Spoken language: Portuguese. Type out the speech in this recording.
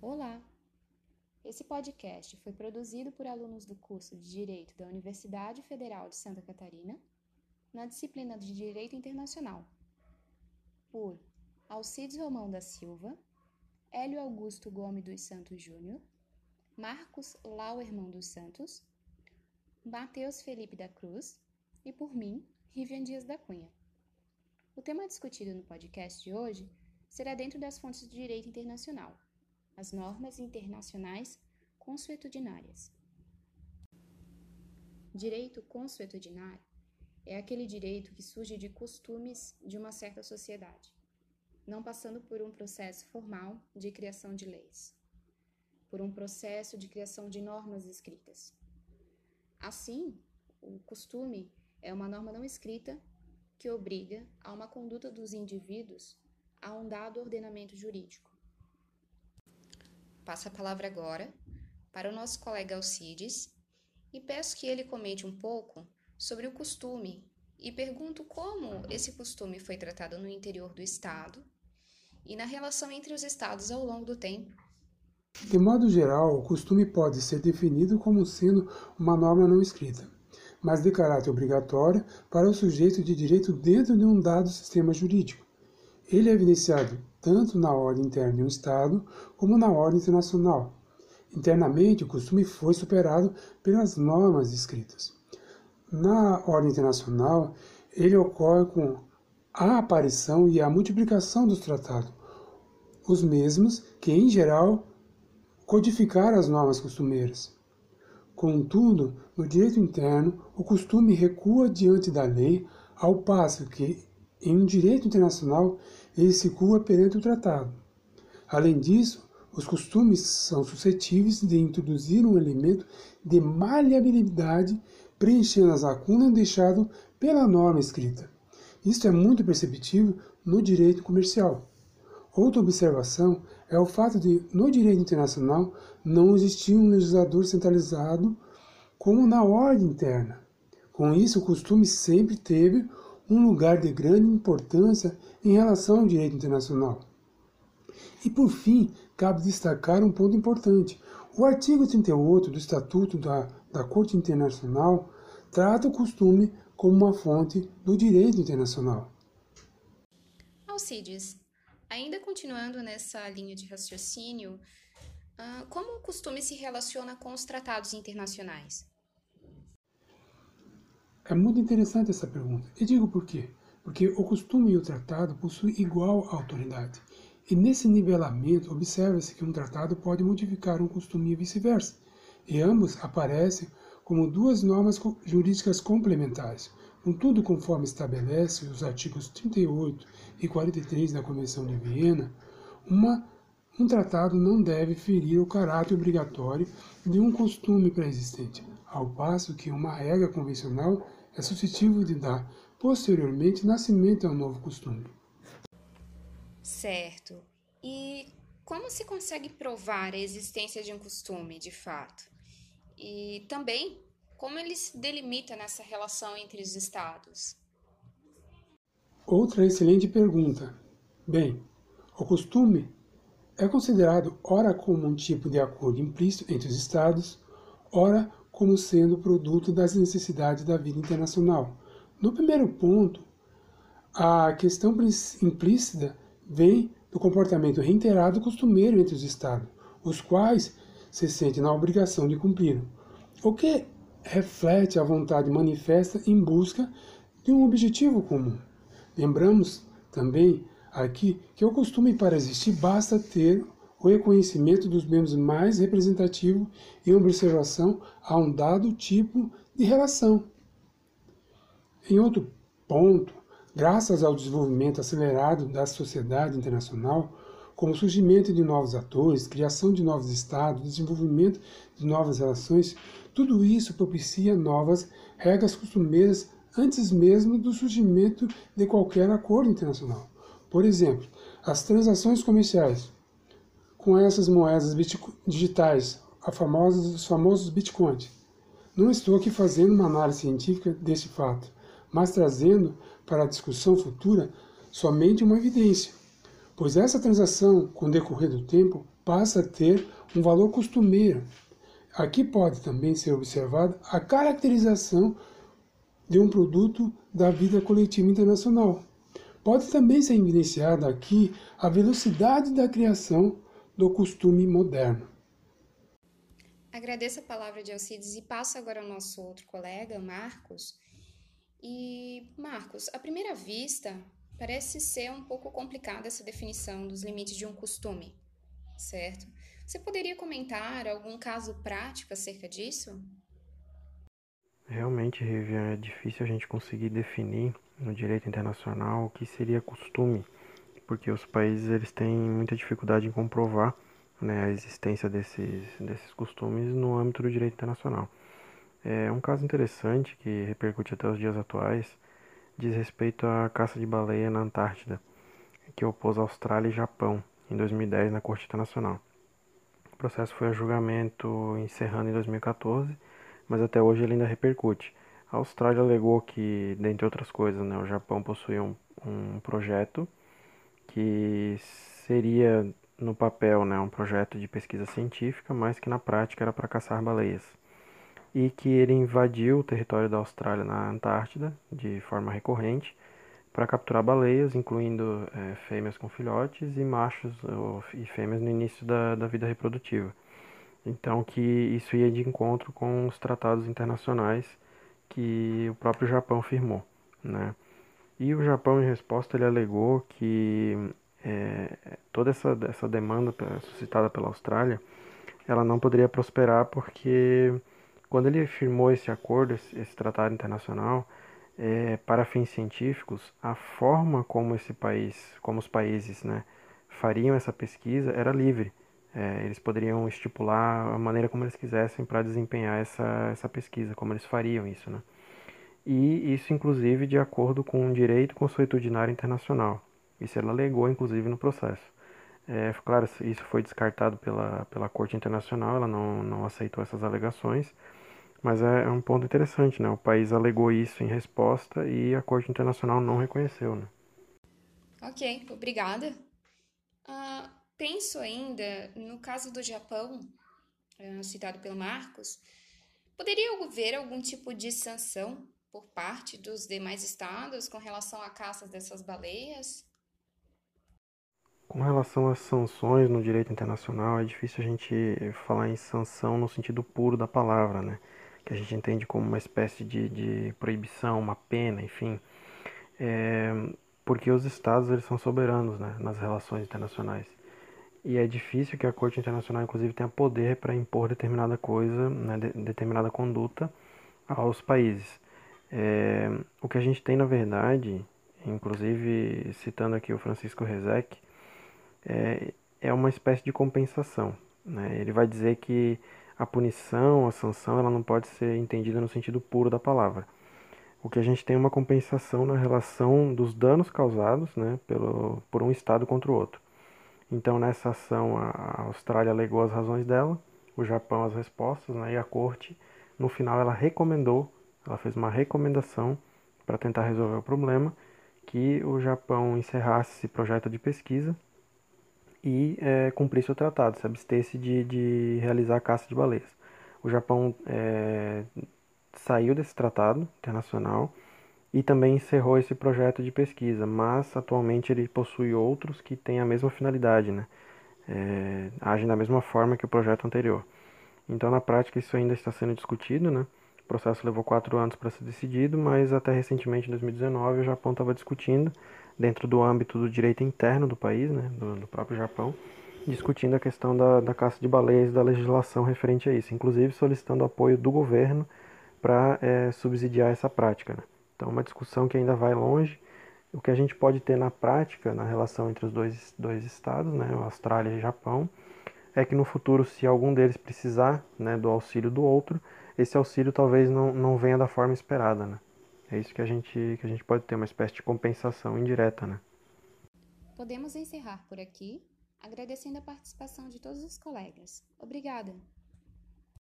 Olá! Esse podcast foi produzido por alunos do curso de Direito da Universidade Federal de Santa Catarina, na disciplina de Direito Internacional, por Alcides Romão da Silva, Hélio Augusto Gomes dos Santos Júnior, Marcos Lauerman dos Santos, Matheus Felipe da Cruz e por mim, Rivian Dias da Cunha. O tema discutido no podcast de hoje será dentro das fontes de direito internacional, as normas internacionais consuetudinárias. Direito consuetudinário é aquele direito que surge de costumes de uma certa sociedade, não passando por um processo formal de criação de leis, por um processo de criação de normas escritas. Assim, o costume é uma norma não escrita que obriga a uma conduta dos indivíduos a um dado ordenamento jurídico. Passo a palavra agora para o nosso colega Alcides e peço que ele comente um pouco sobre o costume e pergunto como esse costume foi tratado no interior do Estado e na relação entre os Estados ao longo do tempo. De modo geral, o costume pode ser definido como sendo uma norma não escrita, mas de caráter obrigatório para o sujeito de direito dentro de um dado sistema jurídico. Ele é evidenciado tanto na ordem interna de um Estado como na ordem internacional. Internamente, o costume foi superado pelas normas escritas. Na ordem internacional, ele ocorre com a aparição e a multiplicação dos tratados, os mesmos que, em geral, codificaram as normas costumeiras. Contudo, no direito interno, o costume recua diante da lei, ao passo que, em um direito internacional, ele se cua perante o tratado. Além disso, os costumes são suscetíveis de introduzir um elemento de maleabilidade, preenchendo as lacunas deixadas pela norma escrita. Isto é muito perceptível no direito comercial. Outra observação é o fato de, no direito internacional, não existir um legislador centralizado como na ordem interna. Com isso, o costume sempre teve um lugar de grande importância em relação ao direito internacional. E por fim, cabe destacar um ponto importante. O artigo 38 do Estatuto da, da Corte Internacional trata o costume como uma fonte do direito internacional. Alcides, ainda continuando nessa linha de raciocínio, ah, como o costume se relaciona com os tratados internacionais? É muito interessante essa pergunta. E digo por quê? Porque o costume e o tratado possuem igual autoridade. E nesse nivelamento, observa-se que um tratado pode modificar um costume e vice-versa. E ambos aparecem como duas normas jurídicas complementares, contudo, conforme estabelece os artigos 38 e 43 da Convenção de Viena, uma, um tratado não deve ferir o caráter obrigatório de um costume pré-existente, ao passo que uma regra convencional é suscetível de dar posteriormente nascimento a um novo costume. Certo. E como se consegue provar a existência de um costume, de fato? E também como ele se delimita nessa relação entre os estados? Outra excelente pergunta. Bem, o costume é considerado ora como um tipo de acordo implícito entre os estados, ora como sendo produto das necessidades da vida internacional. No primeiro ponto, a questão implícita vem do comportamento reiterado costumeiro entre os Estados, os quais se sentem na obrigação de cumprir, o que reflete a vontade manifesta em busca de um objetivo comum. Lembramos também aqui que o costume para existir basta ter o reconhecimento dos membros mais representativos em observação a um dado tipo de relação. Em outro ponto, graças ao desenvolvimento acelerado da sociedade internacional, como o surgimento de novos atores, criação de novos estados, desenvolvimento de novas relações, tudo isso propicia novas regras costumeiras antes mesmo do surgimento de qualquer acordo internacional. Por exemplo, as transações comerciais com essas moedas digitais, a famosa, os famosos bitcoins. Não estou aqui fazendo uma análise científica desse fato, mas trazendo para a discussão futura somente uma evidência. pois essa transação, com o decorrer do tempo, passa a ter um valor costumeiro. Aqui pode também ser observada a caracterização de um produto da vida coletiva internacional. Pode também ser evidenciada aqui a velocidade da criação do costume moderno. Agradeço a palavra de Alcides e passo agora ao nosso outro colega, Marcos. E, Marcos, à primeira vista, parece ser um pouco complicada essa definição dos limites de um costume, certo? Você poderia comentar algum caso prático acerca disso? Realmente, Rivian, é difícil a gente conseguir definir no direito internacional o que seria costume, porque os países eles têm muita dificuldade em comprovar né, a existência desses, desses costumes no âmbito do direito internacional. É um caso interessante que repercute até os dias atuais diz respeito à caça de baleia na Antártida, que opôs Austrália e Japão em 2010 na Corte Internacional. O processo foi a julgamento encerrando em 2014 mas até hoje ele ainda repercute. A Austrália alegou que, dentre outras coisas, né, o Japão possuía um, um projeto que seria no papel né, um projeto de pesquisa científica, mas que na prática era para caçar baleias. E que ele invadiu o território da Austrália na Antártida de forma recorrente para capturar baleias, incluindo é, fêmeas com filhotes e machos ou, e fêmeas no início da, da vida reprodutiva. Então que isso ia de encontro com os tratados internacionais que o próprio Japão firmou, né? E o Japão, em resposta, ele alegou que é, toda essa, essa demanda suscitada pela Austrália, ela não poderia prosperar porque quando ele firmou esse acordo, esse, esse tratado internacional, é, para fins científicos, a forma como esse país, como os países, né, fariam essa pesquisa era livre. É, eles poderiam estipular a maneira como eles quisessem para desempenhar essa, essa pesquisa, como eles fariam isso, né? E isso, inclusive, de acordo com o direito consuetudinário internacional. Isso ela alegou, inclusive, no processo. É, claro, isso foi descartado pela, pela Corte Internacional, ela não, não aceitou essas alegações, mas é, é um ponto interessante, né? O país alegou isso em resposta e a Corte Internacional não reconheceu, né? Ok, obrigada. Uh, penso ainda no caso do Japão, eh, citado pelo Marcos, poderia haver algum tipo de sanção por parte dos demais estados com relação à caça dessas baleias? Com relação às sanções no direito internacional, é difícil a gente falar em sanção no sentido puro da palavra, né? Que a gente entende como uma espécie de, de proibição, uma pena, enfim. É, porque os estados eles são soberanos né, nas relações internacionais e é difícil que a Corte Internacional, inclusive, tenha poder para impor determinada coisa, né, de, determinada conduta aos países. É, o que a gente tem, na verdade, inclusive citando aqui o Francisco Rezec, é, é uma espécie de compensação. Né? Ele vai dizer que a punição, a sanção, ela não pode ser entendida no sentido puro da palavra. O que a gente tem é uma compensação na relação dos danos causados né, pelo, por um Estado contra o outro. Então, nessa ação, a Austrália alegou as razões dela, o Japão as respostas, né, e a corte, no final, ela recomendou, ela fez uma recomendação para tentar resolver o problema, que o Japão encerrasse esse projeto de pesquisa e é, cumprisse o tratado, se abstesse de, de realizar a caça de baleias. O Japão é, saiu desse tratado internacional e também encerrou esse projeto de pesquisa, mas atualmente ele possui outros que têm a mesma finalidade, né? É, agem da mesma forma que o projeto anterior. Então, na prática, isso ainda está sendo discutido, né? O processo levou quatro anos para ser decidido, mas até recentemente, em 2019, o Japão estava discutindo, dentro do âmbito do direito interno do país, né? do, do próprio Japão, discutindo a questão da, da caça de baleias e da legislação referente a isso, inclusive solicitando apoio do governo para é, subsidiar essa prática. Né? Então, uma discussão que ainda vai longe. O que a gente pode ter na prática, na relação entre os dois, dois estados, né, Austrália e Japão, é que no futuro, se algum deles precisar né, do auxílio do outro, esse auxílio talvez não, não venha da forma esperada. Né? É isso que a, gente, que a gente pode ter, uma espécie de compensação indireta. Né? Podemos encerrar por aqui, agradecendo a participação de todos os colegas. Obrigada!